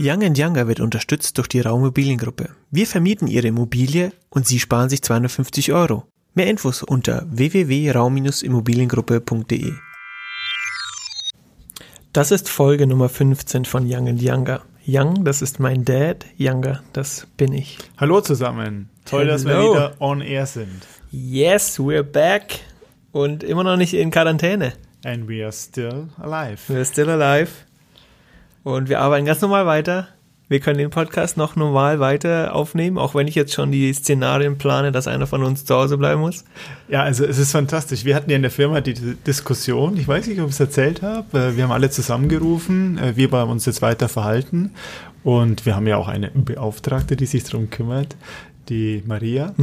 Young Younger wird unterstützt durch die Raumimmobiliengruppe. Wir vermieten Ihre Immobilie und Sie sparen sich 250 Euro. Mehr Infos unter www.raum-immobiliengruppe.de. Das ist Folge Nummer 15 von Young Younger. Young, das ist mein Dad. Younger, das bin ich. Hallo zusammen. Toll, dass wir Hello. wieder on air sind. Yes, we're back. Und immer noch nicht in Quarantäne. And we are still alive. We're still alive. Und wir arbeiten ganz normal weiter. Wir können den Podcast noch normal weiter aufnehmen, auch wenn ich jetzt schon die Szenarien plane, dass einer von uns zu Hause bleiben muss. Ja, also es ist fantastisch. Wir hatten ja in der Firma die Diskussion, ich weiß nicht, ob ich es erzählt habe, äh, wir haben alle zusammengerufen, äh, wir wollen uns jetzt weiter verhalten und wir haben ja auch eine Beauftragte, die sich darum kümmert, die Maria.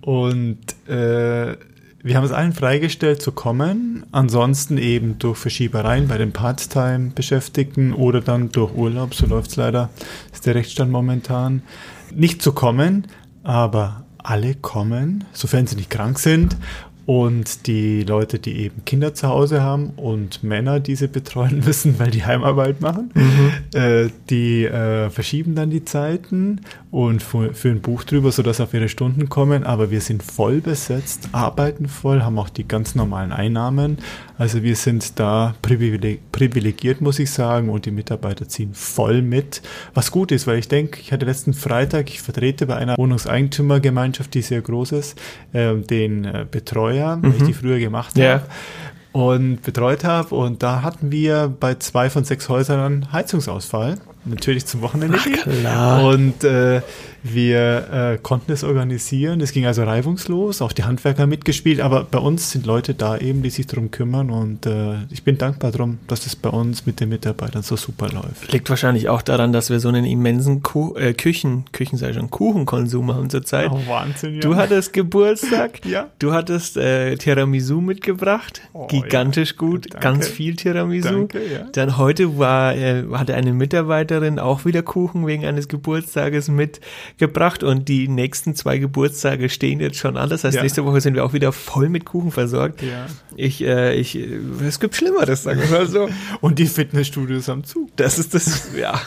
Und äh, wir haben es allen freigestellt zu kommen, ansonsten eben durch Verschiebereien bei den Part-Time-Beschäftigten oder dann durch Urlaub, so läuft es leider, ist der Rechtsstand momentan, nicht zu kommen, aber alle kommen, sofern sie nicht krank sind. Und die Leute, die eben Kinder zu Hause haben und Männer, die sie betreuen müssen, weil die Heimarbeit machen, äh, die äh, verschieben dann die Zeiten und führen ein Buch drüber, sodass auf ihre Stunden kommen. Aber wir sind voll besetzt, arbeiten voll, haben auch die ganz normalen Einnahmen. Also wir sind da privileg privilegiert, muss ich sagen, und die Mitarbeiter ziehen voll mit, was gut ist, weil ich denke, ich hatte letzten Freitag, ich vertrete bei einer Wohnungseigentümergemeinschaft, die sehr groß ist, äh, den äh, Betreuer, weil ich die früher gemacht Ja. habe und betreut habe. Und da hatten wir bei zwei von sechs Häusern Heizungsausfall. Natürlich zum Wochenende. Ach, klar. Und äh, wir äh, konnten es organisieren. Es ging also reibungslos. Auch die Handwerker mitgespielt. Aber bei uns sind Leute da eben, die sich darum kümmern. Und äh, ich bin dankbar darum, dass es bei uns mit den Mitarbeitern so super läuft. Liegt wahrscheinlich auch daran, dass wir so einen immensen Ku äh, Küchen, Küchen sei schon, Kuchenkonsum haben zurzeit. Oh, Wahnsinn, ja. Du hattest Geburtstag, Ja. du hattest äh, Tiramisu mitgebracht, Oh, gigantisch ja. gut, Danke. ganz viel Tiramisu. Danke, ja. Dann heute war, äh, hatte eine Mitarbeiterin auch wieder Kuchen wegen eines Geburtstages mitgebracht und die nächsten zwei Geburtstage stehen jetzt schon an. Das heißt, Ja. nächste Woche sind wir auch wieder voll mit Kuchen versorgt. Ja. Ich, äh, ich, es gibt Schlimmeres, sagen wir mal so. Und die Fitnessstudios am Zug. Das ist das, ja.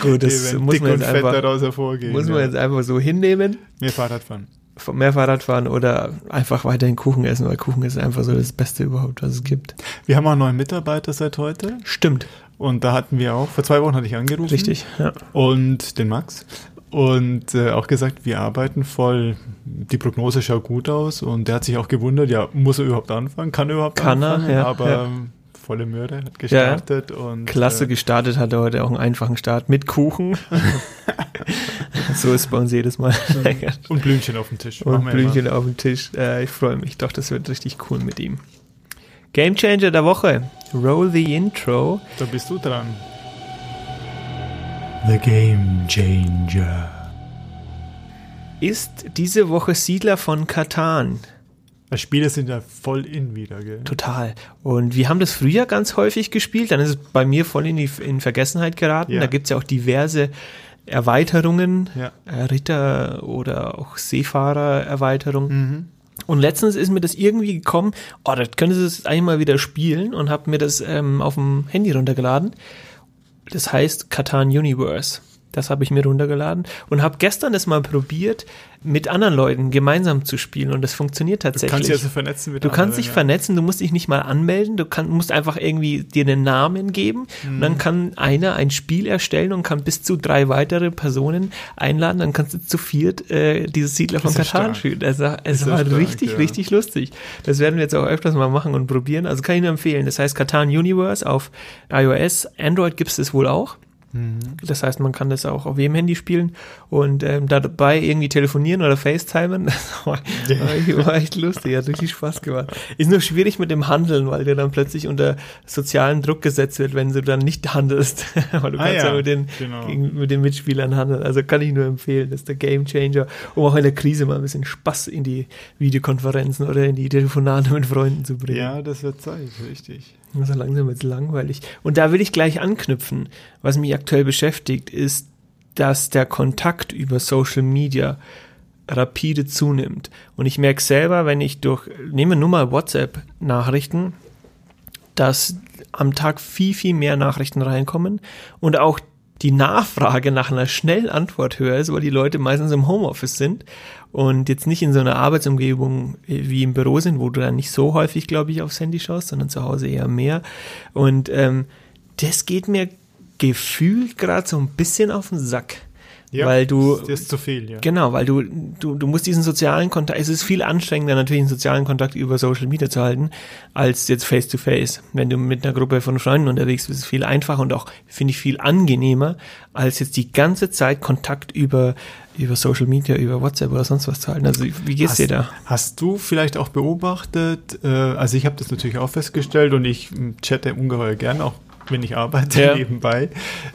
Gut, das muss man, jetzt einfach, daraus hervorgehen. muss man ja. jetzt einfach so hinnehmen. Mehr Fahrradfahren. mehr Fahrrad fahren oder einfach weiterhin Kuchen essen, weil Kuchen ist einfach so das Beste überhaupt, was es gibt. Wir haben auch einen neuen Mitarbeiter seit heute. Stimmt, Und da hatten wir auch, vor zwei Wochen hatte ich angerufen. richtig. Ja. Und den Max. Und äh, auch gesagt, wir arbeiten voll. Die Prognose schaut gut aus. Und der hat sich auch gewundert, ja, muss er überhaupt anfangen? Kann er überhaupt Kann er, anfangen? ja, Aber ja. ähm, volle Möhre hat gestartet. Und, Klasse Äh, gestartet hat er heute auch einen einfachen Start mit Kuchen. so ist bei uns jedes Mal. und Blümchen auf dem Tisch. Und Blümchen immer. auf dem Tisch. Äh, ich freue mich doch, das wird richtig cool mit ihm. Game Changer der Woche. Roll the Intro. Da bist du dran. The Game Changer. Ist diese Woche Siedler von Katan. Die Spiele sind ja voll in wieder, gell? Total. Und wir haben das früher ganz häufig gespielt, dann ist es bei mir voll in die in Vergessenheit geraten. Ja. Da gibt es ja auch diverse Erweiterungen, Ja. äh, Ritter oder auch Seefahrer-Erweiterungen. Mhm. Und letztens ist mir das irgendwie gekommen, oh, das können Sie jetzt eigentlich mal wieder spielen und habe mir das ähm, auf dem Handy runtergeladen. Das heißt Catan Universe. Das habe ich mir runtergeladen und habe gestern das mal probiert, mit anderen Leuten gemeinsam zu spielen und das funktioniert Du tatsächlich. kannst dich also vernetzen mit Du kannst anderen, dich ja. vernetzen, du musst dich nicht mal anmelden, du kann, musst einfach irgendwie dir einen Namen geben und Mhm. dann kann einer ein Spiel erstellen und kann bis zu drei weitere Personen einladen, dann kannst du zu viert äh, dieses Siedler von Katan spielen. Also, es war stark, richtig, ja. richtig lustig. Das werden wir jetzt auch öfters mal machen und probieren. Also kann ich nur empfehlen. Das heißt Katan Universe auf iOS, Android gibt es das wohl auch. Mhm. Das heißt, man kann das auch auf jedem Handy spielen und ähm, dabei irgendwie telefonieren oder FaceTimen. Das war, war, echt- war echt lustig, hat richtig Spaß gemacht. Ist nur schwierig mit dem Handeln, weil dir dann plötzlich unter sozialen Druck gesetzt wird, wenn du dann nicht handelst. weil du Ah kannst ja, ja, mit, den, genau. gegen, mit den Mitspielern handeln. Also kann ich nur empfehlen. Das ist der Game Changer, um auch in der Krise mal ein bisschen Spaß in die Videokonferenzen oder in die Telefonate mit Freunden zu bringen. Ja, das wird Zeit, richtig. So langsam wird es langweilig. Und da will ich gleich anknüpfen. Was mich aktuell beschäftigt, ist, dass der Kontakt über Social Media rapide zunimmt. Und ich merke selber, wenn ich durch, nehme nur mal WhatsApp-Nachrichten, dass am Tag viel, viel mehr Nachrichten reinkommen und auch die Nachfrage nach einer schnellen Antwort höher ist, weil die Leute meistens im Homeoffice sind und jetzt nicht in so einer Arbeitsumgebung wie im Büro sind, wo du dann nicht so häufig, glaube ich, aufs Handy schaust, sondern zu Hause eher mehr. Und ähm, das geht mir gefühlt gerade so ein bisschen auf den Sack. Ja, weil du das ist zu viel, ja. Genau, weil du, du, du musst diesen sozialen Kontakt, es ist viel anstrengender natürlich einen sozialen Kontakt über Social Media zu halten, als jetzt face to face. Wenn du mit einer Gruppe von Freunden unterwegs bist, ist es viel einfacher und auch, finde ich, viel angenehmer, als jetzt die ganze Zeit Kontakt über, über Social Media, über WhatsApp oder sonst was zu halten. Also wie geht's hast, dir da? Hast du vielleicht auch beobachtet, äh, also ich habe das natürlich auch festgestellt und ich chatte ungeheuer gern, auch wenn ich arbeite ja. nebenbei,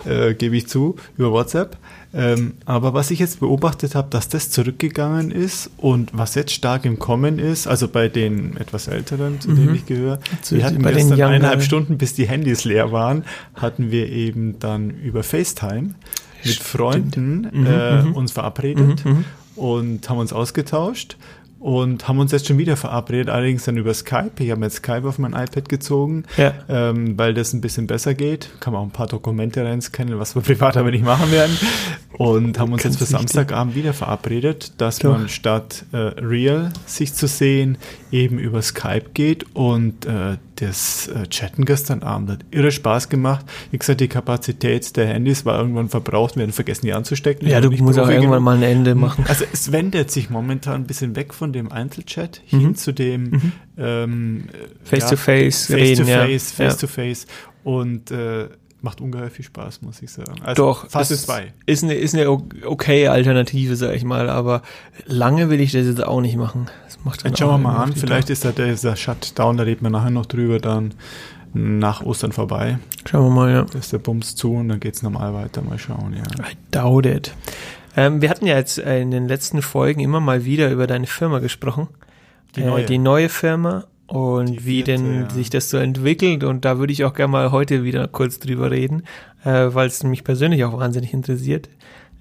äh, gebe ich zu, über WhatsApp. Ähm, aber was ich jetzt beobachtet habe, dass das zurückgegangen ist und was jetzt stark im Kommen ist, also bei den etwas Älteren, zu mhm. denen ich gehöre, wir hatten bei gestern eineinhalb Stunden, bis die Handys leer waren, hatten wir eben dann über FaceTime mit Freunden mhm, äh, mhm. uns verabredet mhm, mhm. und haben uns ausgetauscht und haben uns jetzt schon wieder verabredet, allerdings dann über Skype. Ich habe jetzt Skype auf mein iPad gezogen, ja. ähm, weil das ein bisschen besser geht. Kann man auch ein paar Dokumente reinscannen, was wir privat aber nicht machen werden. Und haben uns jetzt für Samstagabend wieder verabredet, dass Doch. man statt äh, Real sich zu sehen, eben über Skype geht. Und äh, das äh, Chatten gestern Abend hat irre Spaß gemacht. Wie gesagt, die Kapazität der Handys war irgendwann verbraucht, wir haben vergessen, die anzustecken. Ja, du musst auch irgendwann mal ein Ende machen. Also es wendet sich momentan ein bisschen weg von dem Einzelchat mhm. hin zu dem mhm. ähm, Face-to-Face, ja, Face-to-Face, Face-to-Face. Ja. Und äh, macht ungeheuer viel Spaß, muss ich sagen. Also Doch, Phase 2. Ist eine, ist eine okay Alternative, sag ich mal, aber lange will ich das jetzt auch nicht machen. Das macht dann schauen wir mal an, vielleicht ist da dieser Shutdown, da reden wir nachher noch drüber, dann nach Ostern vorbei. Schauen wir mal, ja. Da ist der Bums zu und dann geht es normal weiter, mal schauen, ja. I doubt it. Ähm, wir hatten ja jetzt in den letzten Folgen immer mal wieder über deine Firma gesprochen. Die neue, äh, die neue Firma und vierte, wie denn ja. sich das so entwickelt. Und da würde ich auch gerne mal heute wieder kurz drüber reden, äh, weil es mich persönlich auch wahnsinnig interessiert.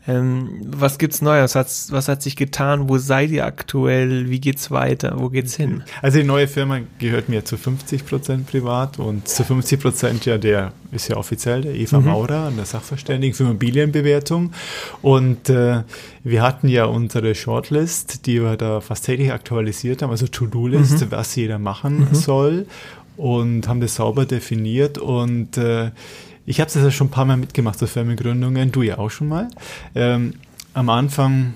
Ähm, was gibt's Neues? Was, was hat sich getan? Wo seid ihr aktuell? Wie geht's weiter? Wo geht's hin? Also die neue Firma gehört mir zu 50 Prozent privat und zu 50 Prozent ja der ist ja offiziell der Eva mhm. Maurer an der Sachverständigen für Immobilienbewertung und äh, wir hatten ja unsere Shortlist, die wir da fast täglich aktualisiert haben, also To-Do-List, mhm. was jeder machen mhm. soll und haben das sauber definiert und äh, ich habe das ja schon ein paar Mal mitgemacht, so Firmengründungen, du ja auch schon mal. Ähm, am Anfang,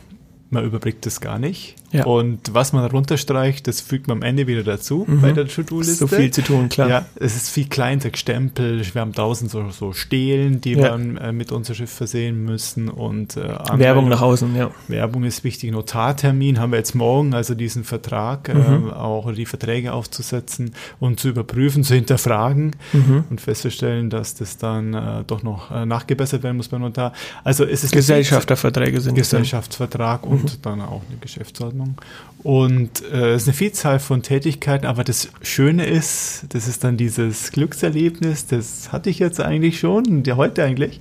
man überblickt das gar nicht. Ja. Und was man runterstreicht, das fügt man am Ende wieder dazu mhm. bei der To-Do-Liste. So viel zu tun, klar. Ja, es ist viel Kleintext, Stempel. Wir haben tausend so, so Stelen, die ja. wir äh, mit unser Schiff versehen müssen und äh, Werbung nach außen, ja. Werbung ist wichtig. Notartermin haben wir jetzt morgen, also diesen Vertrag, äh, mhm. äh, auch die Verträge aufzusetzen und zu überprüfen, zu hinterfragen mhm. und festzustellen, dass das dann äh, doch noch äh, nachgebessert werden muss beim Notar. Also es ist Gesellschafterverträge sind Gesellschaftsvertrag und mhm. dann auch eine Geschäftsordnung. Ordnung. Und äh, es ist eine Vielzahl von Tätigkeiten, aber das Schöne ist, das ist dann dieses Glückserlebnis, das hatte ich jetzt eigentlich schon, ja heute eigentlich,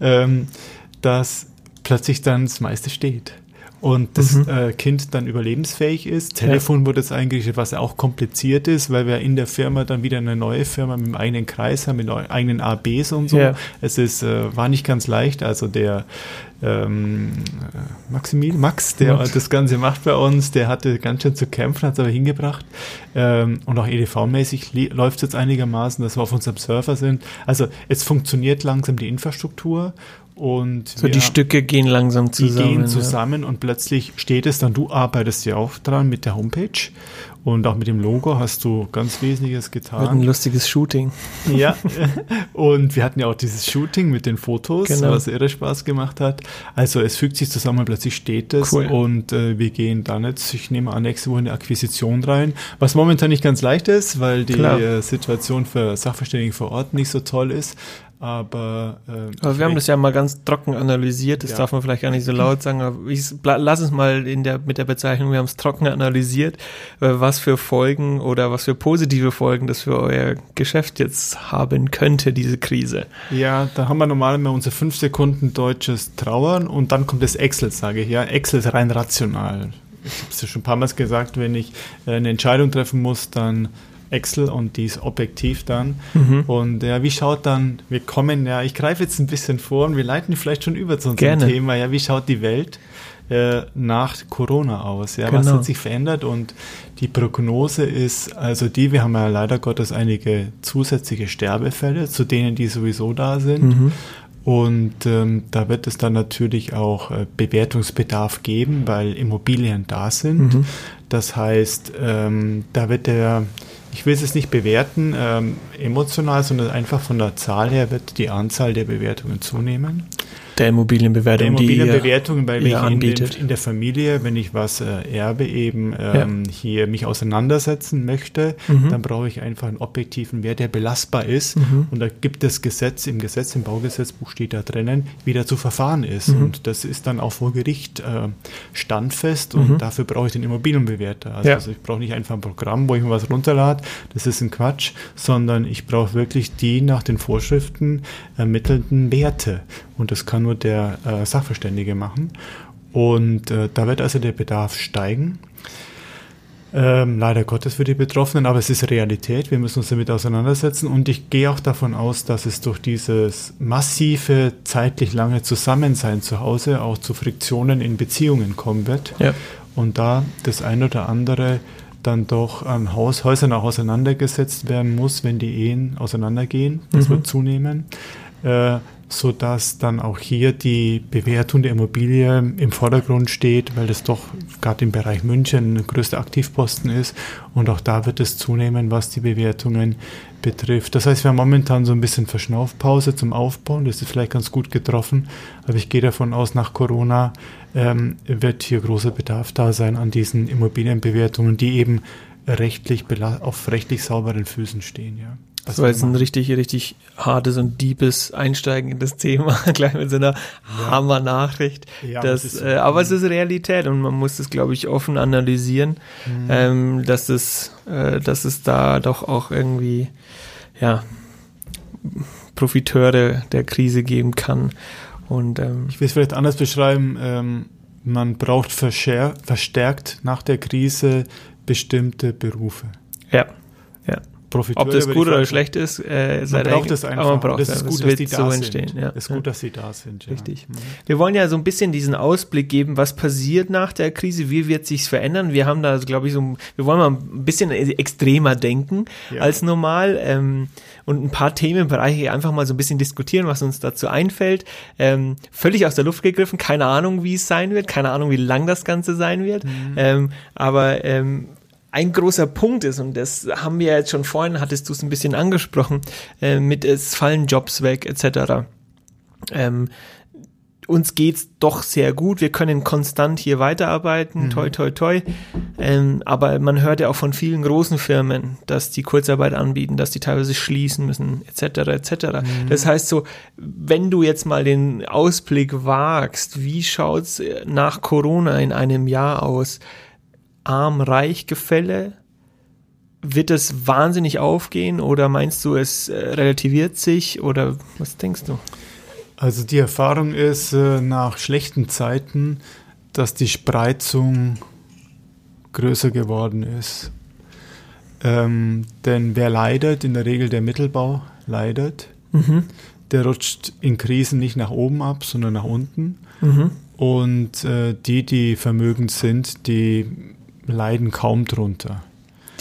ähm, dass plötzlich dann das meiste steht und das mhm. äh, Kind dann überlebensfähig ist. Telefon ja. wurde jetzt eingerichtet, was auch kompliziert ist, weil wir in der Firma dann wieder eine neue Firma mit einem eigenen Kreis haben, mit eigenen ABs und so. Ja. Es ist, äh, war nicht ganz leicht. Also der ähm, Maximil, Max, der Max. das Ganze macht bei uns, der hatte ganz schön zu kämpfen, hat es aber hingebracht. Ähm, und auch EDV-mäßig läuft es jetzt einigermaßen, dass wir auf unserem Server sind. Also es funktioniert langsam die Infrastruktur und so die Stücke gehen langsam zusammen. Die gehen zusammen ja. und plötzlich steht es dann, du arbeitest ja auch dran mit der Homepage und auch mit dem Logo hast du ganz Wesentliches getan. Wird ein lustiges Shooting. Ja, und wir hatten ja auch dieses Shooting mit den Fotos, genau. was irre Spaß gemacht hat. Also es fügt sich zusammen, plötzlich steht es cool. und äh, wir gehen dann jetzt, ich nehme an, nächste Woche eine Akquisition rein, was momentan nicht ganz leicht ist, weil die Klar. Situation für Sachverständigen vor Ort nicht so toll ist. Aber, äh, aber wir haben das ja mal ganz trocken analysiert, das ja. darf man vielleicht gar nicht so laut sagen, aber ich lass es mal in der, mit der Bezeichnung, wir haben es trocken analysiert, äh, was für Folgen oder was für positive Folgen das für euer Geschäft jetzt haben könnte, diese Krise. Ja, da haben wir normalerweise unsere fünf Sekunden deutsches Trauern und dann kommt das Excel, sage ich, ja. Excel ist rein rational. Ich habe es ja schon ein paar Mal gesagt, wenn ich äh, eine Entscheidung treffen muss, dann Excel und die ist objektiv dann. Mhm. Und ja, wie schaut dann, wir kommen ja, ich greife jetzt ein bisschen vor und wir leiten vielleicht schon über zu unserem Gerne. Thema, ja, wie schaut die Welt äh, nach Corona aus? Ja, genau. was hat sich verändert? Und die Prognose ist also die, wir haben ja leider Gottes einige zusätzliche Sterbefälle zu denen, die sowieso da sind. Mhm. Und ähm, da wird es dann natürlich auch äh, Bewertungsbedarf geben, weil Immobilien da sind. Mhm. Das heißt, ähm, da wird der, ich will es jetzt nicht bewerten, ähm, emotional, sondern einfach von der Zahl her wird die Anzahl der Bewertungen zunehmen. Der Immobilienbewertung, der Immobilienbewertung, weil ihr anbietet. In, in, der Familie, wenn ich was äh, erbe, eben ähm, ja. hier mich auseinandersetzen möchte, mhm. dann brauche ich einfach einen objektiven Wert, der belastbar ist. Mhm. Und da gibt es Gesetz, im Gesetz, im Baugesetzbuch steht da drinnen, wie da zu verfahren ist. Mhm. Und das ist dann auch vor Gericht äh, standfest und mhm. dafür brauche ich den Immobilienbewerter. Also, ja. also ich brauche nicht einfach ein Programm, wo ich mir was runterlade, das ist ein Quatsch, sondern ich brauche wirklich die nach den Vorschriften ermittelten Werte. Und das kann nur der äh, Sachverständige machen. Und äh, da wird also der Bedarf steigen. Ähm, leider Gottes für die Betroffenen, aber es ist Realität. Wir müssen uns damit auseinandersetzen. Und ich gehe auch davon aus, dass es durch dieses massive, zeitlich lange Zusammensein zu Hause auch zu Friktionen in Beziehungen kommen wird. Ja. Und da das ein oder andere dann doch an Haus, Häusern auch auseinandergesetzt werden muss, wenn die Ehen auseinandergehen. Das mhm. wird zunehmen. Äh, so dass dann auch hier die Bewertung der Immobilie im Vordergrund steht, weil das doch gerade im Bereich München ein größter Aktivposten ist und auch da wird es zunehmen, was die Bewertungen betrifft. Das heißt, wir haben momentan so ein bisschen Verschnaufpause zum Aufbauen, das ist vielleicht ganz gut getroffen, aber ich gehe davon aus, nach Corona ähm, wird hier großer Bedarf da sein an diesen Immobilienbewertungen, die eben rechtlich auf rechtlich sauberen Füßen stehen, ja. Das war jetzt ein richtig, richtig hartes und deepes Einsteigen in das Thema, gleich mit so einer ja. Hammer-Nachricht. Ja, das, das äh, aber es ist Realität und man muss es, glaube ich, offen analysieren, mhm. ähm, dass es, äh, dass es da doch auch irgendwie, ja, Profiteure der Krise geben kann. Und, ähm, ich will es vielleicht anders beschreiben. Ähm, man braucht verstärkt nach der Krise bestimmte Berufe. Ja. Profiteure. Ob das gut oder schlecht ist, äh, man braucht es einfach. Aber man braucht das ist gut, das dass die da so sind. Ja. Es ist gut, dass sie da sind. Ja. Richtig. Wir wollen ja so ein bisschen diesen Ausblick geben, was passiert nach der Krise, wie wird sich's verändern. Wir haben da, glaube ich, so, wir wollen mal ein bisschen extremer denken ja. als normal ähm, und ein paar Themenbereiche einfach mal so ein bisschen diskutieren, was uns dazu einfällt. Ähm, völlig aus der Luft gegriffen, keine Ahnung, wie es sein wird, keine Ahnung, wie lang das Ganze sein wird. Mhm. Ähm, aber ähm, ein großer Punkt ist, und das haben wir jetzt schon vorhin, hattest du es ein bisschen angesprochen, äh, mit es fallen Jobs weg, etc. Ähm, uns geht's doch sehr gut. Wir können konstant hier weiterarbeiten, mhm. toi, toi, toi. Ähm, aber man hört ja auch von vielen großen Firmen, dass die Kurzarbeit anbieten, dass die teilweise schließen müssen, etc., etc. Mhm. Das heißt so, wenn du jetzt mal den Ausblick wagst, wie schaut's nach Corona in einem Jahr aus? Arm-Reich-Gefälle? Wird es wahnsinnig aufgehen oder meinst du, es äh, relativiert sich oder was denkst du? Also die Erfahrung ist äh, nach schlechten Zeiten, dass die Spreizung größer geworden ist. Ähm, denn wer leidet, in der Regel der Mittelbau leidet, mhm. der rutscht in Krisen nicht nach oben ab, sondern nach unten. Mhm. Und äh, die, die vermögend sind, die leiden kaum drunter.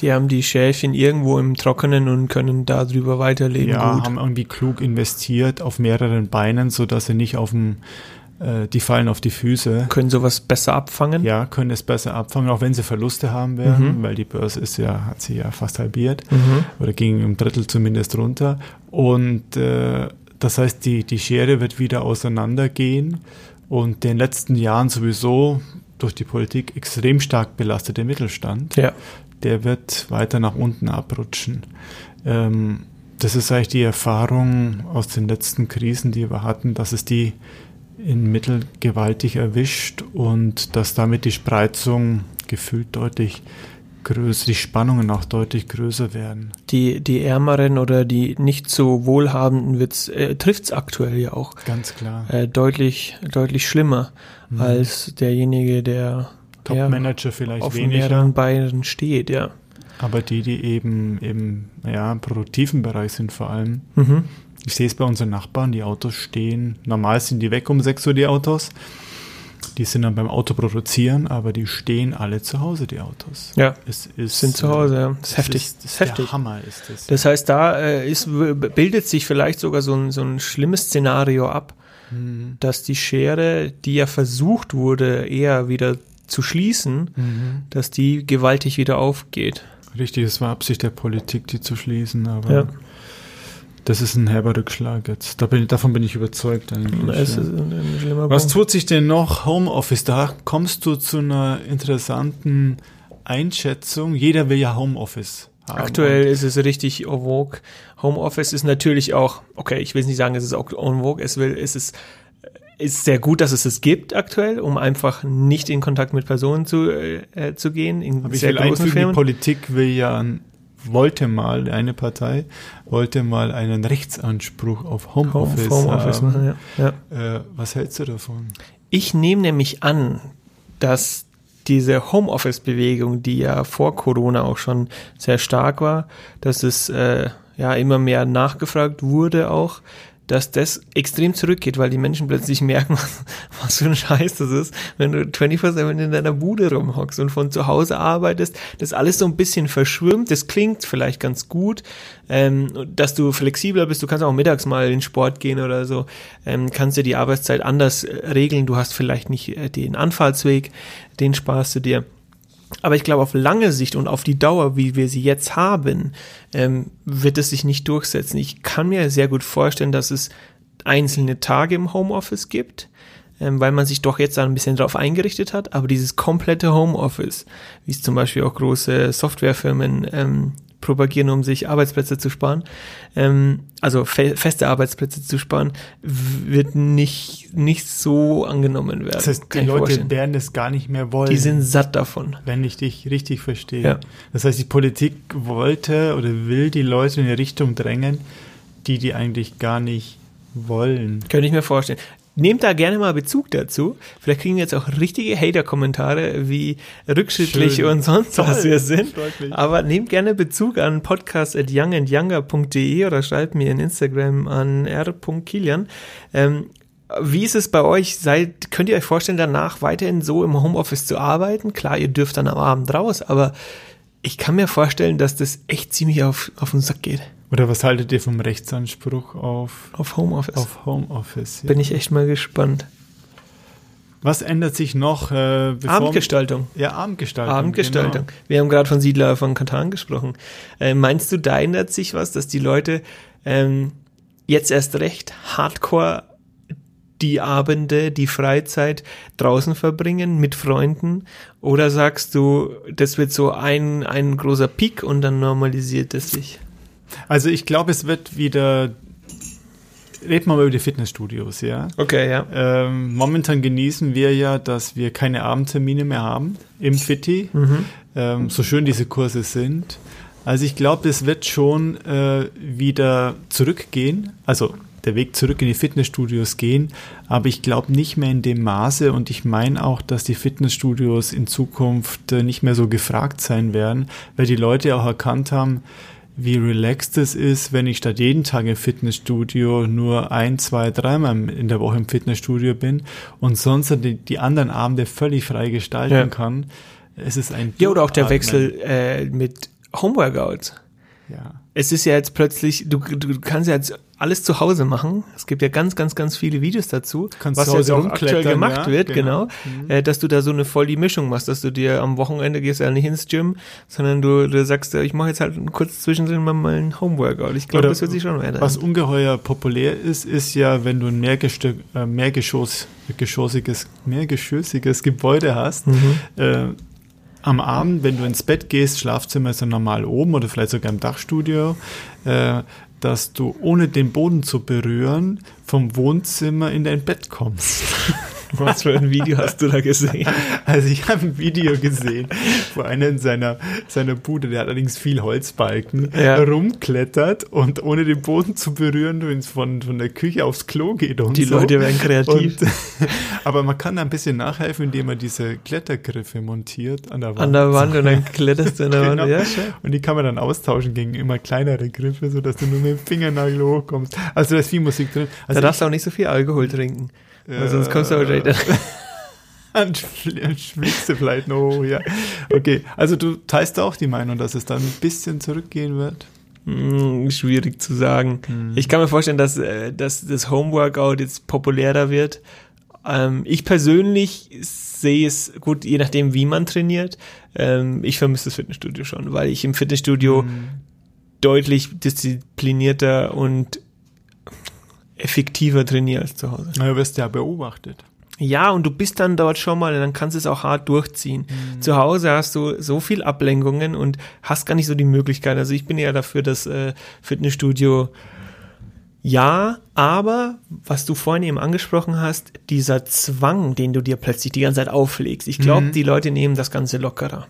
Die haben die Schäfchen irgendwo im Trockenen und können darüber weiterleben. Ja, gut. haben irgendwie klug investiert auf mehreren Beinen, sodass sie nicht auf dem, äh, die fallen auf die Füße. Können sowas besser abfangen? Ja, können es besser abfangen, auch wenn sie Verluste haben werden, mhm. weil die Börse ist ja, hat sie ja fast halbiert mhm. oder ging um Drittel zumindest runter. Und äh, das heißt, die, die Schere wird wieder auseinandergehen. Und in den letzten Jahren sowieso durch die Politik extrem stark belastete Mittelstand, ja. der wird weiter nach unten abrutschen. Ähm, das ist eigentlich die Erfahrung aus den letzten Krisen, die wir hatten, dass es die in Mittel gewaltig erwischt und dass damit die Spreizung gefühlt deutlich größer, die Spannungen auch deutlich größer werden. Die, die Ärmeren oder die nicht so Wohlhabenden äh, trifft es aktuell ja auch. Ganz klar. Äh, deutlich, deutlich schlimmer mhm. als derjenige, der Top-Manager vielleicht auf weniger. mehreren Beinen steht, ja. Aber die, die eben im ja, produktiven Bereich sind vor allem. Mhm. Ich sehe es bei unseren Nachbarn, die Autos stehen. Normal sind die weg um 6 Uhr, die Autos. Die sind dann beim Auto produzieren, aber die stehen alle zu Hause, die Autos. Ja. Es ist, Sind zu Hause, ja. Das ist heftig. Ist, Das ist der heftig. Hammer ist das. Das heißt, da äh, ist, bildet sich vielleicht sogar so ein, so ein schlimmes Szenario ab, Mhm. dass die Schere, die ja versucht wurde, eher wieder zu schließen, Mhm. dass die gewaltig wieder aufgeht. Richtig, es war Absicht der Politik, die zu schließen, aber Ja. das ist ein herber Rückschlag jetzt. Da bin, davon bin ich überzeugt eigentlich. Ja. Was Punkt. tut sich denn noch? Homeoffice, da kommst du zu einer interessanten Einschätzung. Jeder will ja Homeoffice haben. Aktuell ist es richtig en vogue. Homeoffice ist natürlich auch, okay, ich will nicht sagen, es ist auch vogue, es will, es ist, ist sehr gut, dass es es gibt aktuell, um einfach nicht in Kontakt mit Personen zu, äh, zu gehen, in Aber ich sehr will großen einfügen, die Firmen. Politik will ja, wollte mal, eine Partei wollte mal einen Rechtsanspruch auf Home, Homeoffice, Homeoffice haben. machen, ja. ja. Äh, was hältst du davon? Ich nehme nämlich an, dass diese Homeoffice-Bewegung, die ja vor Corona auch schon sehr stark war, dass es äh, ja immer mehr nachgefragt wurde auch, dass das extrem zurückgeht, weil die Menschen plötzlich merken, was, was für ein Scheiß das ist, wenn du 24-7 in deiner Bude rumhockst und von zu Hause arbeitest, das alles so ein bisschen verschwimmt, das klingt vielleicht ganz gut, ähm, dass du flexibler bist, du kannst auch mittags mal in Sport gehen oder so, ähm, kannst dir die Arbeitszeit anders äh, regeln, du hast vielleicht nicht äh, den Anfahrtsweg, den sparst du dir. Aber ich glaube, auf lange Sicht und auf die Dauer, wie wir sie jetzt haben, ähm, wird es sich nicht durchsetzen. Ich kann mir sehr gut vorstellen, dass es einzelne Tage im Homeoffice gibt, ähm, weil man sich doch jetzt ein bisschen drauf eingerichtet hat. Aber dieses komplette Homeoffice, wie es zum Beispiel auch große Softwarefirmen ähm, propagieren, um sich Arbeitsplätze zu sparen, ähm, also fe feste Arbeitsplätze zu sparen, wird nicht, nicht so angenommen werden. Das heißt, die Leute werden das gar nicht mehr wollen. Die sind satt davon. wenn ich dich richtig verstehe. Ja. Das heißt, die Politik wollte oder will die Leute in eine Richtung drängen, die die eigentlich gar nicht wollen. Könnte ich mir vorstellen. Nehmt da gerne mal Bezug dazu. Vielleicht kriegen wir jetzt auch richtige Hater-Kommentare, wie rückschrittlich Schön. und sonst was wir sind. Aber nehmt gerne Bezug an podcast.youngandyounger.de oder schreibt mir in Instagram an r.kilian. Ähm, wie ist es bei euch? Seid, könnt ihr euch vorstellen, danach weiterhin so im Homeoffice zu arbeiten? Klar, ihr dürft dann am Abend raus, aber ich kann mir vorstellen, dass das echt ziemlich auf, auf den Sack geht. Oder was haltet ihr vom Rechtsanspruch auf, Auf Homeoffice. auf Homeoffice? Ja. Bin ich echt mal gespannt. Was ändert sich noch? Äh, bevor- Abendgestaltung. Ja, Abendgestaltung. Abendgestaltung. Genau. Wir haben gerade von Siedler von Katan gesprochen. Äh, meinst du, da ändert sich was, dass die Leute ähm, jetzt erst recht hardcore die Abende, die Freizeit draußen verbringen mit Freunden? Oder sagst du, das wird so ein, ein großer Peak und dann normalisiert es sich? Also ich glaube, es wird wieder. Reden wir mal über die Fitnessstudios, ja. Okay, ja. Ähm, momentan genießen wir ja, dass wir keine Abendtermine mehr haben im Fitti, Mhm. ähm, so schön diese Kurse sind. Also ich glaube, es wird schon äh, wieder zurückgehen, also der Weg zurück in die Fitnessstudios gehen, aber ich glaube nicht mehr in dem Maße und ich meine auch, dass die Fitnessstudios in Zukunft äh, nicht mehr so gefragt sein werden, weil die Leute auch erkannt haben, wie relaxed es ist, wenn ich statt jeden Tag im Fitnessstudio nur ein, zwei, dreimal in der Woche im Fitnessstudio bin und sonst die, die anderen Abende völlig frei gestalten Ja. kann. Es ist ein Ja, oder auch der. Wechsel äh, mit Homeworkouts. Ja. es ist ja jetzt plötzlich, du, du kannst ja jetzt alles zu Hause machen. Es gibt ja ganz, ganz, ganz viele Videos dazu, Kannst was ja so aktuell gemacht ja, wird, genau. genau, Äh, dass du da so eine voll die Mischung machst, dass du dir am Wochenende gehst ja nicht ins Gym, sondern du, du sagst, ja, ich mache jetzt halt kurz zwischendrin mal, ein Homeworkout. Ich glaube, das wird sich schon weiter. Was ungeheuer populär ist, ist ja, wenn du ein Mehrgestö äh, Mehrgeschoss, geschossiges, mehrgeschossiges Gebäude hast, Mhm. äh, am Abend, wenn du ins Bett gehst, Schlafzimmer ist ja normal oben oder vielleicht sogar im Dachstudio, äh, dass du ohne den Boden zu berühren vom Wohnzimmer in dein Bett kommst. Was für ein Video hast du da gesehen? Also ich habe ein Video gesehen, wo einer in seiner, seiner Bude, der hat allerdings viel Holzbalken, Ja. rumklettert und ohne den Boden zu berühren von, von der Küche aufs Klo geht und Die so. Leute werden kreativ. Und, aber man kann da ein bisschen nachhelfen, indem man diese Klettergriffe montiert an der Wand. An der Wand und dann kletterst du an der Genau. Wand. Ja. Und die kann man dann austauschen gegen immer kleinere Griffe, sodass du nur mit dem Fingernagel hochkommst. Also da ist viel Musik drin. Also Da darfst du auch nicht so viel Alkohol trinken. Weil sonst kommst du wahrscheinlich dann. Schwiegst du vielleicht noch hoch, ja. Okay, also du teilst auch die Meinung, dass es dann ein bisschen zurückgehen wird? Hm, schwierig zu sagen. Ich kann mir vorstellen, dass, äh, dass das Homeworkout jetzt populärer wird. Ähm, ich persönlich sehe es gut, je nachdem, wie man trainiert. Ähm, ich vermisse das Fitnessstudio schon, weil ich im Fitnessstudio deutlich disziplinierter und effektiver trainiere als zu Hause. Na, du wirst ja beobachtet. Ja, und du bist dann dort schon mal und dann kannst du es auch hart durchziehen. Zu Hause hast du so viel Ablenkungen und hast gar nicht so die Möglichkeit. Also ich bin eher dafür, dass äh, Fitnessstudio ja, aber was du vorhin eben angesprochen hast, dieser Zwang, den du dir plötzlich die ganze Zeit auflegst. Ich glaube, die Leute nehmen das Ganze lockerer.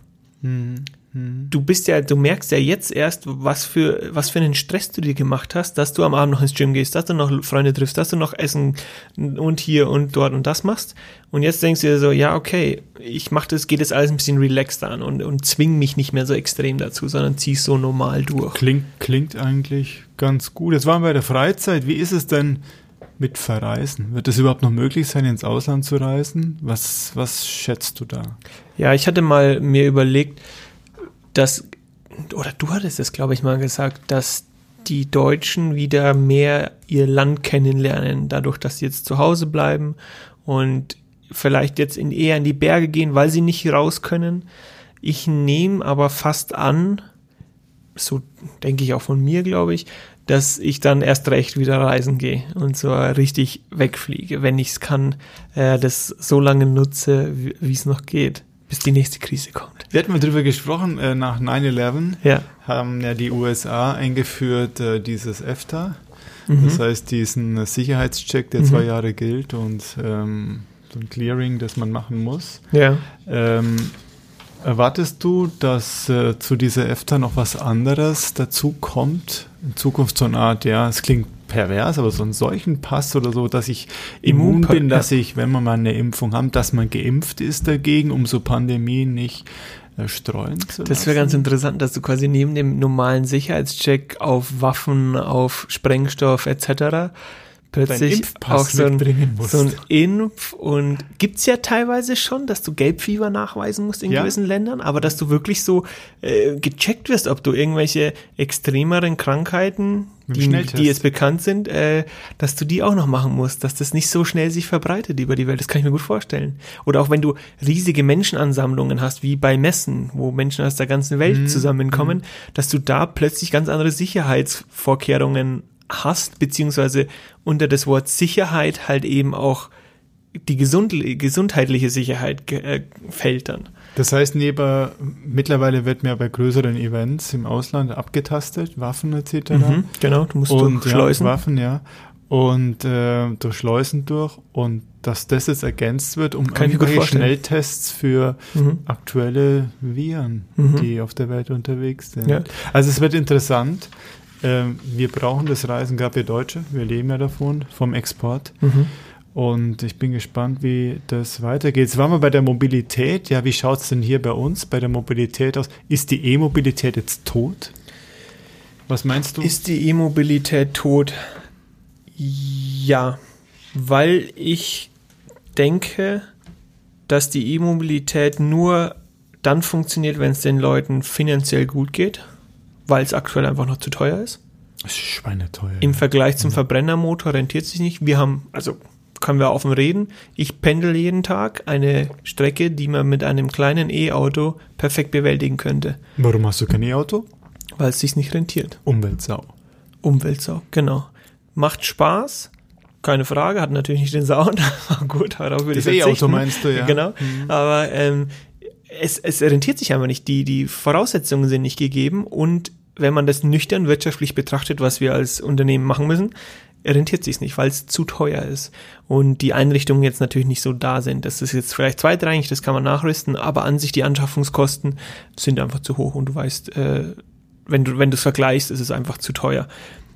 Du bist ja, du merkst ja jetzt erst, was für, was für einen Stress du dir gemacht hast, dass du am Abend noch ins Gym gehst, dass du noch Freunde triffst, dass du noch Essen und hier und dort und das machst. Und jetzt denkst du dir so, ja, okay, ich mach das, geht jetzt alles ein bisschen relaxed an und, und zwing mich nicht mehr so extrem dazu, sondern zieh's so normal durch. Klingt, klingt eigentlich ganz gut. Jetzt waren wir bei der Freizeit. Wie ist es denn mit Verreisen? Wird es überhaupt noch möglich sein, ins Ausland zu reisen? Was, was schätzt du da? Ja, ich hatte mal mir überlegt, dass, oder du hattest es, glaube ich, mal gesagt, dass die Deutschen wieder mehr ihr Land kennenlernen, dadurch, dass sie jetzt zu Hause bleiben und vielleicht jetzt in, eher in die Berge gehen, weil sie nicht raus können. Ich nehme aber fast an, so denke ich auch von mir, glaube ich, dass ich dann erst recht wieder reisen gehe und so richtig wegfliege, wenn ich es kann, äh, das so lange nutze, wie wie es noch geht, bis die nächste Krise kommt. Wir hatten mal drüber gesprochen, äh, nach 9-11 Ja. haben ja die USA eingeführt äh, dieses EFTA. Mhm. Das heißt, diesen Sicherheitscheck, der Mhm. zwei Jahre gilt und ähm, so ein Clearing, das man machen muss. Ja. Ähm, erwartest du, dass äh, zu dieser EFTA noch was anderes dazu kommt? In Zukunft so eine Art, ja, es klingt pervers, aber so ein Seuchenpass oder so, dass ich immun Immunpa- bin, dass ich, wenn wir mal eine Impfung haben, dass man geimpft ist dagegen, um so Pandemien nicht äh, streuen zu lassen? Das wäre ganz interessant, dass du quasi neben dem normalen Sicherheitscheck auf Waffen, auf Sprengstoff etc. plötzlich auch so ein, so ein Impf- und gibt's ja teilweise schon, dass du Gelbfieber nachweisen musst in Ja. gewissen Ländern, aber dass du wirklich so äh, gecheckt wirst, ob du irgendwelche extremeren Krankheiten, die, die jetzt bekannt sind, äh, dass du die auch noch machen musst, dass das nicht so schnell sich verbreitet über die Welt. Das kann ich mir gut vorstellen. Oder auch wenn du riesige Menschenansammlungen hast, wie bei Messen, wo Menschen aus der ganzen Welt Mhm. zusammenkommen, dass du da plötzlich ganz andere Sicherheitsvorkehrungen hast, beziehungsweise unter das Wort Sicherheit halt eben auch die gesund, gesundheitliche Sicherheit äh, fällt dann. Das heißt, neben, mittlerweile wird mehr bei größeren Events im Ausland abgetastet, Waffen etc. Mhm, genau, du musst und durch Schleusen. Ja, Waffen, ja. Und äh, durch Schleusen durch und dass das jetzt ergänzt wird um Kann mir irgendwelche. Schnelltests für Mhm. aktuelle Viren, Mhm. die auf der Welt unterwegs sind. Ja. Also es wird interessant. Ähm, wir brauchen das Reisen, gerade wir Deutsche, wir leben ja davon, vom Export. Mhm. Und ich bin gespannt, wie das weitergeht. Jetzt waren wir bei der Mobilität. Ja, wie schaut es denn hier bei uns bei der Mobilität aus? Ist die E-Mobilität jetzt tot? Was meinst du? Ist die E-Mobilität tot? Ja, weil ich denke, dass die E-Mobilität nur dann funktioniert, wenn es den Leuten finanziell gut geht, weil es aktuell einfach noch zu teuer ist. Das ist schweineteuer. Im Vergleich zum Verbrennermotor rentiert sich nicht. Wir haben, also können wir offen reden, ich pendel jeden Tag eine Strecke, die man mit einem kleinen E-Auto perfekt bewältigen könnte, Warum hast du kein E-Auto? weil es sich nicht rentiert. Umweltsau. Umweltsau, genau. Macht Spaß, keine Frage, hat natürlich nicht den Sound, aber gut, darauf würde Das ich E-Auto verzichten. meinst du, ja. Genau, Mhm. aber ähm, es, es rentiert sich einfach nicht. Die, die Voraussetzungen sind nicht gegeben und wenn man das nüchtern wirtschaftlich betrachtet, was wir als Unternehmen machen müssen, rentiert sich nicht, weil es zu teuer ist und die Einrichtungen jetzt natürlich nicht so da sind. Das ist jetzt vielleicht zweitrangig, das kann man nachrüsten, aber an sich die Anschaffungskosten sind einfach zu hoch und du weißt, äh, wenn du wenn du es vergleichst, ist es einfach zu teuer.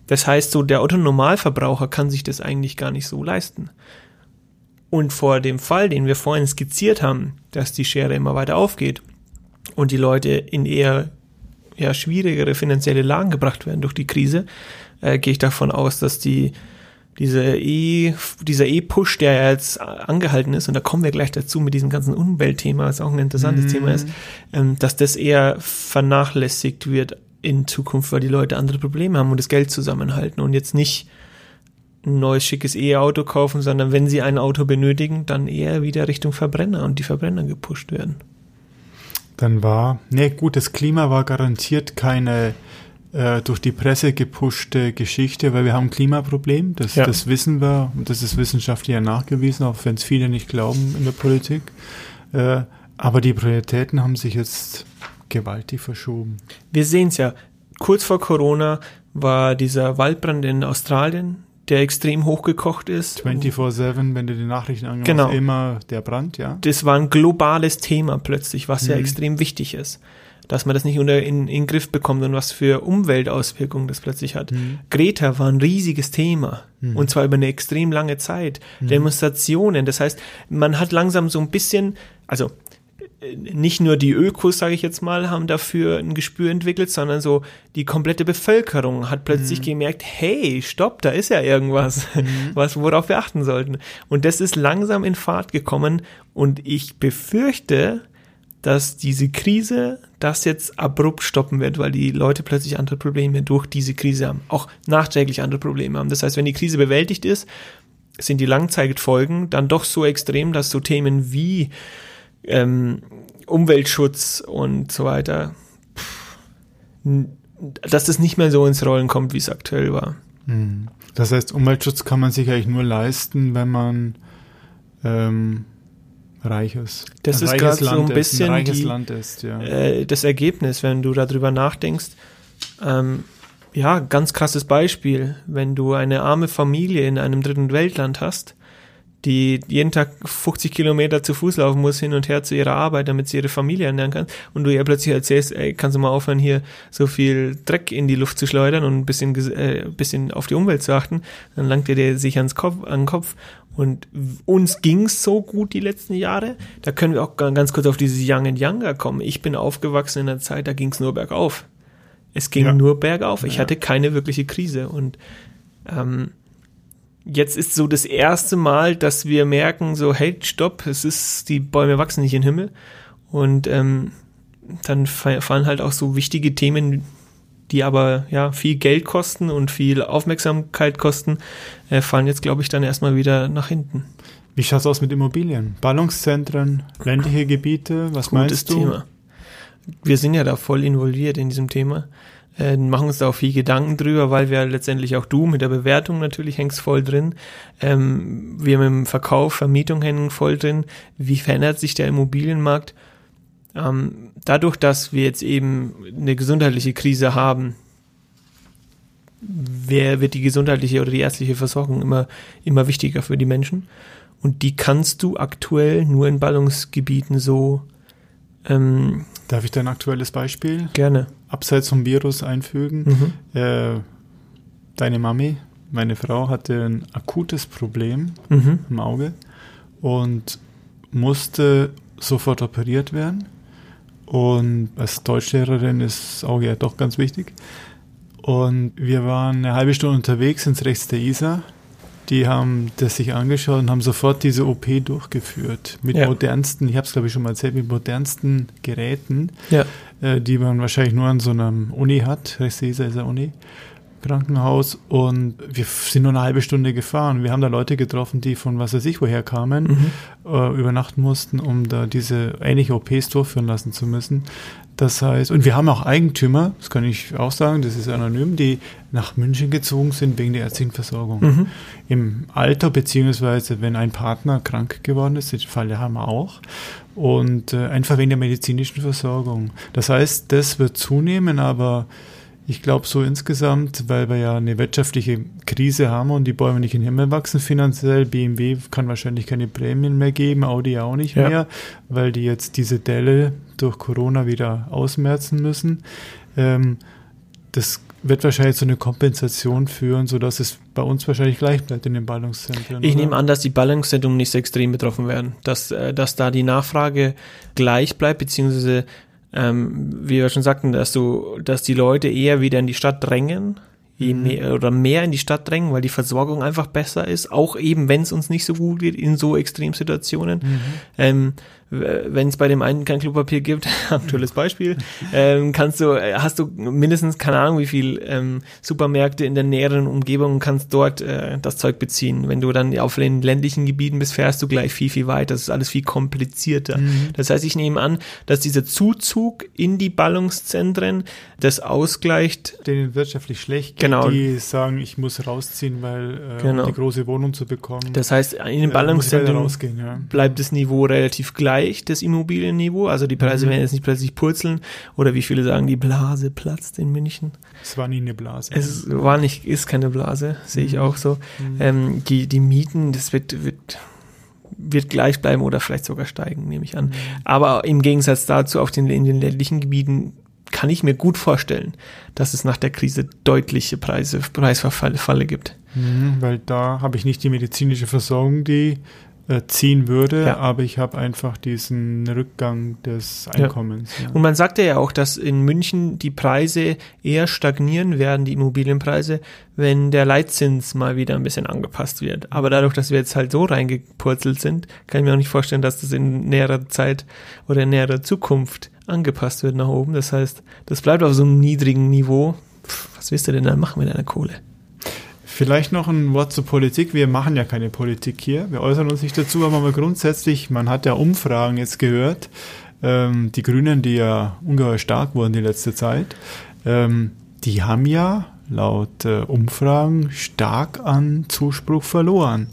Das heißt, so der Otto-Normalverbraucher kann sich das eigentlich gar nicht so leisten. Und vor dem Fall, den wir vorhin skizziert haben, dass die Schere immer weiter aufgeht und die Leute in eher ja, schwierigere finanzielle Lagen gebracht werden durch die Krise, äh, gehe ich davon aus, dass die diese e, dieser E-Push, der ja jetzt angehalten ist, und da kommen wir gleich dazu mit diesem ganzen Umweltthema, was auch ein interessantes mm. Thema ist, ähm, dass das eher vernachlässigt wird in Zukunft, weil die Leute andere Probleme haben und das Geld zusammenhalten und jetzt nicht ein neues schickes E-Auto kaufen, sondern wenn sie ein Auto benötigen, dann eher wieder Richtung Verbrenner und die Verbrenner gepusht werden. Dann war, ne gut, das Klima war garantiert keine äh, durch die Presse gepushte Geschichte, weil wir haben ein Klimaproblem, das, ja. das wissen wir und das ist wissenschaftlich ja nachgewiesen, auch wenn es viele nicht glauben in der Politik. Äh, aber die Prioritäten haben sich jetzt gewaltig verschoben. Wir sehen es ja. Kurz vor Corona war dieser Waldbrand in Australien, der extrem hochgekocht ist. 24-7, wenn du die Nachrichten angehst, genau. immer der Brand, ja. Das war ein globales Thema plötzlich, was mhm. ja extrem wichtig ist. Dass man das nicht unter in, in den Griff bekommt und was für Umweltauswirkungen das plötzlich hat. Mhm. Greta war ein riesiges Thema. Mhm. Und zwar über eine extrem lange Zeit. Mhm. Demonstrationen. Das heißt, man hat langsam so ein bisschen, also nicht nur die Ökos, sage ich jetzt mal, haben dafür ein Gespür entwickelt, sondern so die komplette Bevölkerung hat plötzlich mhm. gemerkt, hey, stopp, da ist ja irgendwas, mhm. was worauf wir achten sollten. Und das ist langsam in Fahrt gekommen und ich befürchte, dass diese Krise das jetzt abrupt stoppen wird, weil die Leute plötzlich andere Probleme durch diese Krise haben, auch nachträglich andere Probleme haben. Das heißt, wenn die Krise bewältigt ist, sind die Langzeitfolgen dann doch so extrem, dass so Themen wie ähm, Umweltschutz und so weiter, dass das nicht mehr so ins Rollen kommt, wie es aktuell war. Hm. Das heißt, Umweltschutz kann man sich eigentlich nur leisten, wenn man ähm, reich ist. Das ist gerade so ein bisschen ein die, ist, ja. äh, das Ergebnis, wenn du darüber nachdenkst. Ähm, ja, ganz krasses Beispiel. Wenn du eine arme Familie in einem dritten Weltland hast, die jeden Tag 50 Kilometer zu Fuß laufen muss, hin und her zu ihrer Arbeit, damit sie ihre Familie ernähren kann. Und du ihr plötzlich erzählst, ey, kannst du mal aufhören, hier so viel Dreck in die Luft zu schleudern und ein bisschen, äh, bisschen auf die Umwelt zu achten, dann langt ihr dir sich ans Kopf, an den Kopf. Und uns ging's so gut die letzten Jahre. Da können wir auch ganz kurz auf dieses Young and Younger kommen. Ich bin aufgewachsen in einer Zeit, da ging's nur bergauf. Es ging ja. nur bergauf. Ich ja. hatte keine wirkliche Krise. Und ähm, jetzt ist so das erste Mal, dass wir merken, so, hey, stopp, es ist, die Bäume wachsen nicht in den Himmel. Und ähm, dann fallen halt auch so wichtige Themen, die aber ja viel Geld kosten und viel Aufmerksamkeit kosten, äh, fallen jetzt, glaube ich, dann erstmal wieder nach hinten. Wie schaut's aus mit Immobilien? Ballungszentren, ländliche Gebiete, was Gutes meinst du? Thema. Wir sind ja da voll involviert in diesem Thema äh, machen uns da auch viel Gedanken drüber, weil wir letztendlich auch du mit der Bewertung natürlich hängst voll drin. Ähm, wir mit dem Verkauf, Vermietung hängen voll drin. Wie verändert sich der Immobilienmarkt? Ähm, dadurch, dass wir jetzt eben eine gesundheitliche Krise haben, wer wird die gesundheitliche oder die ärztliche Versorgung immer, immer wichtiger für die Menschen. Und die kannst du aktuell nur in Ballungsgebieten so ähm, Darf ich dein aktuelles Beispiel? Gerne. Abseits vom Virus einfügen. Mhm. Äh, deine Mami, meine Frau, hatte ein akutes Problem mhm. im Auge und musste sofort operiert werden. Und als Deutschlehrerin ist das Auge ja doch ganz wichtig. Und wir waren eine halbe Stunde unterwegs ins rechts der Isar die haben das sich angeschaut und haben sofort diese OP durchgeführt. Mit ja. modernsten, ich habe es glaube ich schon mal erzählt, mit modernsten Geräten, ja. Äh, die man wahrscheinlich nur an so einem Uni hat. Ja Uni. Krankenhaus und wir sind nur eine halbe Stunde gefahren. Wir haben da Leute getroffen, die von was weiß ich woher kamen, mhm. äh, übernachten mussten, um da diese ähnliche OPs durchführen lassen zu müssen. Das heißt, und wir haben auch Eigentümer, das kann ich auch sagen, das ist anonym, die nach München gezogen sind wegen der ärztlichen Versorgung. Mhm. Im Alter, beziehungsweise wenn ein Partner krank geworden ist, den Fall haben wir auch, und äh, einfach wegen der medizinischen Versorgung. Das heißt, das wird zunehmen, aber Ich glaube so insgesamt, weil wir ja eine wirtschaftliche Krise haben und die Bäume nicht in den Himmel wachsen finanziell. BMW kann wahrscheinlich keine Prämien mehr geben, Audi auch nicht Ja. mehr, weil die jetzt diese Delle durch Corona wieder ausmerzen müssen. Ähm, das wird wahrscheinlich zu einer Kompensation führen, sodass es bei uns wahrscheinlich gleich bleibt in den Ballungszentren. Ich oder? nehme an, dass die Ballungszentren nicht so extrem betroffen werden, dass, äh, dass da die Nachfrage gleich bleibt, beziehungsweise, ähm, wie wir schon sagten, dass du, dass die Leute eher wieder in die Stadt drängen, Mhm. mehr, oder mehr in die Stadt drängen, weil die Versorgung einfach besser ist, auch eben, wenn es uns nicht so gut geht in so Extremsituationen. Mhm. Ähm, wenn es bei dem einen kein Klopapier gibt, aktuelles Beispiel, ähm, kannst du, äh, hast du mindestens, keine Ahnung, wie viel ähm, Supermärkte in der näheren Umgebung und kannst dort äh, das Zeug beziehen. Wenn du dann auf den ländlichen Gebieten bist, fährst du gleich viel, viel weiter. Das ist alles viel komplizierter. Mhm. Das heißt, ich nehme an, dass dieser Zuzug in die Ballungszentren das ausgleicht. denen wirtschaftlich schlecht geht, Genau. die sagen, ich muss rausziehen, weil äh, Genau. um die große Wohnung zu bekommen, Das heißt, in den äh, Ballungszentren. Ja. bleibt das Niveau relativ gleich, das Immobilienniveau. Also die Preise Mhm. werden jetzt nicht plötzlich purzeln oder wie viele sagen, die Blase platzt in München. Es war nie eine Blase. Es war nicht, ist keine Blase, sehe ich Mhm. auch so. Mhm. Ähm, die, die Mieten, das wird, wird, wird gleich bleiben oder vielleicht sogar steigen, nehme ich an. Mhm. Aber im Gegensatz dazu auf den, in den ländlichen Gebieten kann ich mir gut vorstellen, dass es nach der Krise deutliche Preise, Preisverfalle gibt. Mhm, weil da habe ich nicht die medizinische Versorgung, die ziehen würde, Ja. aber ich habe einfach diesen Rückgang des Ja. Einkommens. Ja. Und man sagte ja auch, dass in München die Preise eher stagnieren werden, die Immobilienpreise, wenn der Leitzins mal wieder ein bisschen angepasst wird. Aber dadurch, dass wir jetzt halt so reingepurzelt sind, kann ich mir auch nicht vorstellen, dass das in näherer Zeit oder in näherer Zukunft angepasst wird nach oben. Das heißt, das bleibt auf so einem niedrigen Niveau. Pff, was willst du denn dann machen mit deiner Kohle? Vielleicht noch ein Wort zur Politik. Wir machen ja keine Politik hier. Wir äußern uns nicht dazu, aber grundsätzlich, man hat ja Umfragen jetzt gehört. Ähm, die Grünen, die ja ungeheuer stark wurden die letzte Zeit, ähm, die haben ja laut äh, Umfragen stark an Zuspruch verloren.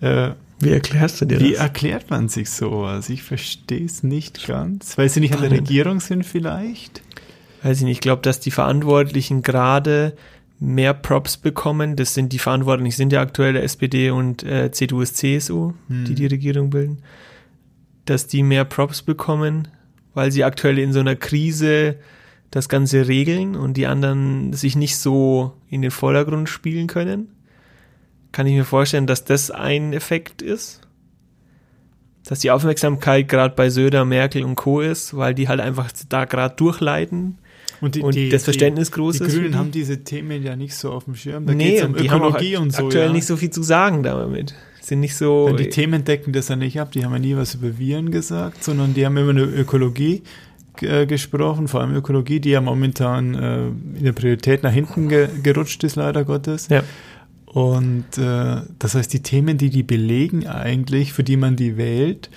Äh, Wie erklärst du dir wie das? erklärt man sich sowas? Ich verstehe es nicht ganz. Weil sie nicht an der. Regierung sind vielleicht? Weiß ich nicht. Ich glaube, dass die Verantwortlichen gerade mehr Props bekommen. Das sind die Verantwortlichen, sind ja aktuell der SPD und äh, CDU CSU, Hm. die die Regierung bilden. Dass die mehr Props bekommen, weil sie aktuell in so einer Krise das Ganze regeln und die anderen sich nicht so in den Vordergrund spielen können. Kann ich mir vorstellen, dass das ein Effekt ist. Dass die Aufmerksamkeit gerade bei Söder, Merkel und Co. ist, weil die halt einfach da gerade durchleiten Und, die, und die, das Verständnis groß die, ist. die Grünen die. haben diese Themen ja nicht so auf dem Schirm. Da nee, um die haben Ökologie und so. aktuell ja. nicht so viel zu sagen damit. Sind nicht so. Ja, die Themen decken das ja nicht ab. Die haben ja nie was über Viren gesagt, sondern die haben immer nur Ökologie äh, gesprochen, vor allem Ökologie, die ja momentan äh, in der Priorität nach hinten ge gerutscht ist, leider Gottes. Ja. Und äh, das heißt, die Themen, die die belegen eigentlich, für die man die wählt,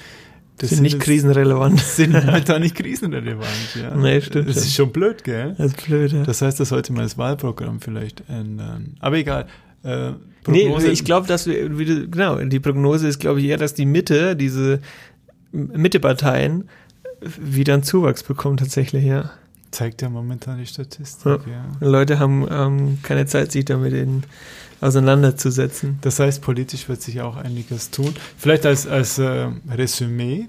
das sind nicht jetzt- krisenrelevant. sind momentan nicht krisenrelevant. Ja. Nee, stimmt Das ist schon blöd, gell? Das ist blöd, ja. Das heißt, das sollte man das Wahlprogramm vielleicht ändern. Aber egal. Äh, Nee, Prognose- ich glaube, dass wir, wie du- genau, die Prognose ist, glaube ich, eher, dass die Mitte, diese Mitteparteien, wieder einen Zuwachs bekommen tatsächlich, ja. zeigt ja momentan die Statistik. Ja. Ja. Leute haben ähm, keine Zeit, sich damit in, auseinanderzusetzen. Das heißt, politisch wird sich auch einiges tun. Vielleicht als, als äh, Resümee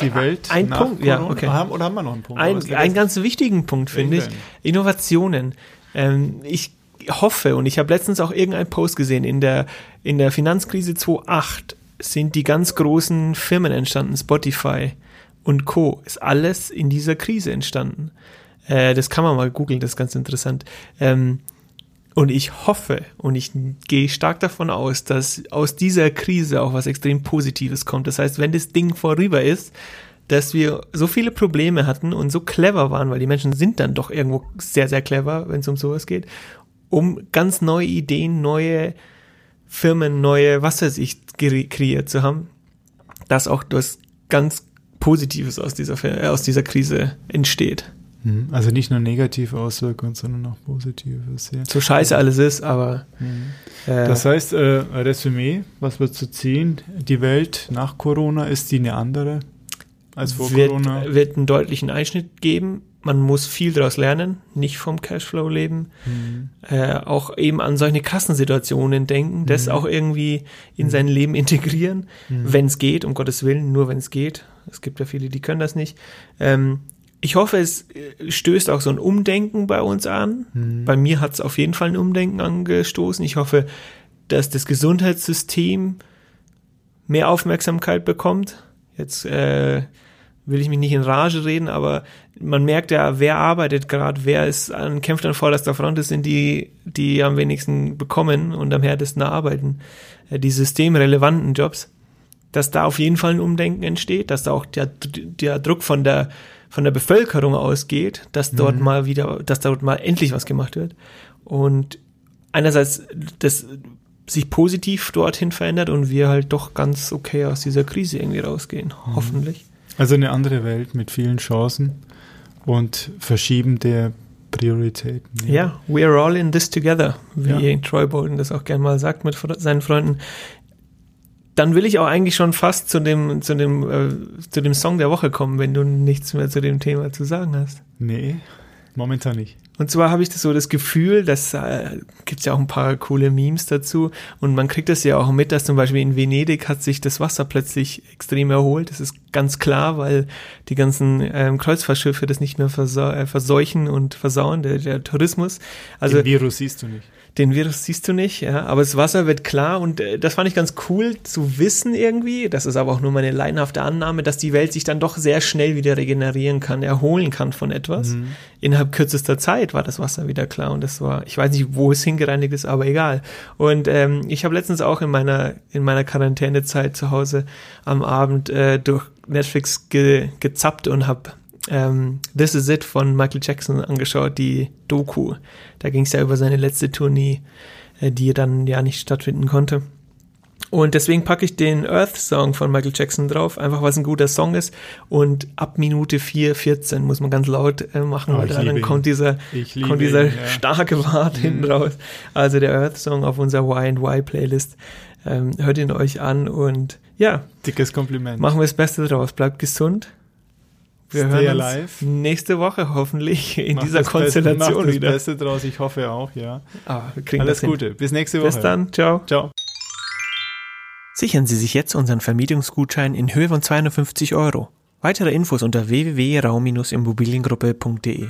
die Welt. Ein Punkt, ja, Corona. okay. Haben, oder haben wir noch einen Punkt? Ein, einen ganz wichtigen Punkt finde ich, Innovationen. Ähm, ich hoffe, und ich habe letztens auch irgendeinen Post gesehen, in der, in der Finanzkrise 2008 sind die ganz großen Firmen entstanden, Spotify und Co. Ist alles in dieser Krise entstanden. Äh, das kann man mal googeln, das ist ganz interessant. Ähm, und ich hoffe und ich gehe stark davon aus, dass aus dieser Krise auch was extrem Positives kommt. Das heißt, wenn das Ding vorüber ist, dass wir so viele Probleme hatten und so clever waren, weil die Menschen sind dann doch irgendwo sehr, sehr clever, wenn es um sowas geht, um ganz neue Ideen, neue Firmen, neue, was weiß ich, kreiert zu haben, dass auch das ganz Positives aus dieser, aus dieser Krise entsteht. Hm, Also nicht nur negative Auswirkungen, sondern auch positives. Ja. So scheiße alles ist, aber Hm. äh, Das heißt, äh, Resümee, was wird zu ziehen? Die Welt nach Corona, ist die eine andere als vor wird, Corona? wird einen deutlichen Einschnitt geben. man muss viel daraus lernen, nicht vom Cashflow leben, mhm. äh, auch eben an solche Kassensituationen denken, das mhm. auch irgendwie in sein Leben integrieren, mhm. wenn es geht, um Gottes Willen, nur wenn es geht. Es gibt ja viele, die können das nicht. Ähm, ich hoffe, es äh, stößt auch so ein Umdenken bei uns an. Mhm. Bei mir hat es auf jeden Fall ein Umdenken angestoßen. Ich hoffe, dass das Gesundheitssystem mehr Aufmerksamkeit bekommt. Jetzt äh, will ich mich nicht in Rage reden, aber man merkt ja, wer arbeitet gerade, wer ist an, kämpft an vorderster Front, das sind die, die am wenigsten bekommen und am härtesten arbeiten. Äh, die systemrelevanten Jobs. Dass da auf jeden Fall ein Umdenken entsteht, dass da auch der, der Druck von der, von der Bevölkerung ausgeht, dass dort mhm. mal wieder, dass dort mal endlich was gemacht wird. Und einerseits das sich positiv dorthin verändert und wir halt doch ganz okay aus dieser Krise irgendwie rausgehen, mhm. hoffentlich. Also eine andere Welt mit vielen Chancen und Verschieben der Prioritäten. Ja, yeah, we are all in this together, wie ja. Troy Bolton das auch gerne mal sagt mit seinen Freunden. Dann will ich auch eigentlich schon fast zu dem, zu dem, äh, zu dem Song der Woche kommen, wenn du nichts mehr zu dem Thema zu sagen hast. Nee, momentan nicht. Und zwar habe ich das so das Gefühl, dass äh, gibt ja auch ein paar coole Memes dazu und man kriegt das ja auch mit, dass zum Beispiel in Venedig hat sich das Wasser plötzlich extrem erholt. Das ist ganz klar, weil die ganzen ähm, Kreuzfahrtschiffe das nicht mehr äh, verseuchen und versauen, der, der Tourismus. Also Den Virus siehst du nicht den Virus siehst du nicht, ja, aber das Wasser wird klar und äh, das fand ich ganz cool zu wissen irgendwie. Das ist aber auch nur meine leinhafte Annahme, dass die Welt sich dann doch sehr schnell wieder regenerieren kann, erholen kann von etwas. Mhm. Innerhalb kürzester Zeit war das Wasser wieder klar und das war, ich weiß nicht, wo es hingereinigt ist, aber egal. Und ähm, ich habe letztens auch in meiner in meiner Quarantänezeit zu Hause am Abend äh, durch Netflix ge, gezappt und habe ähm, This Is It von Michael Jackson angeschaut, die Doku. Da ging es ja über seine letzte Tournee, äh, die dann ja nicht stattfinden konnte. Und deswegen packe ich den Earth Song von Michael Jackson drauf, einfach weil es ein guter Song ist. Und ab Minute 4, 14 muss man ganz laut äh, machen, oh, weil dann kommt dieser, kommt dieser ihn, ja. starke Part mhm. hinten raus. Also der Earth Song auf unserer Y&Y Playlist. Ähm, hört ihn euch an und ja. Dickes Kompliment. Machen wir das Beste draus. Bleibt gesund. Wir Stay hören uns nächste Woche hoffentlich in mach dieser Konstellation Beste, wieder. das Beste draus, ich hoffe auch, ja. Ah, wir kriegen Alles das Gute, bis nächste Woche. Bis dann, ciao. Ciao. Sichern Sie sich jetzt unseren Vermietungsgutschein in Höhe von 250 Euro. Weitere Infos unter www.raum-immobiliengruppe.de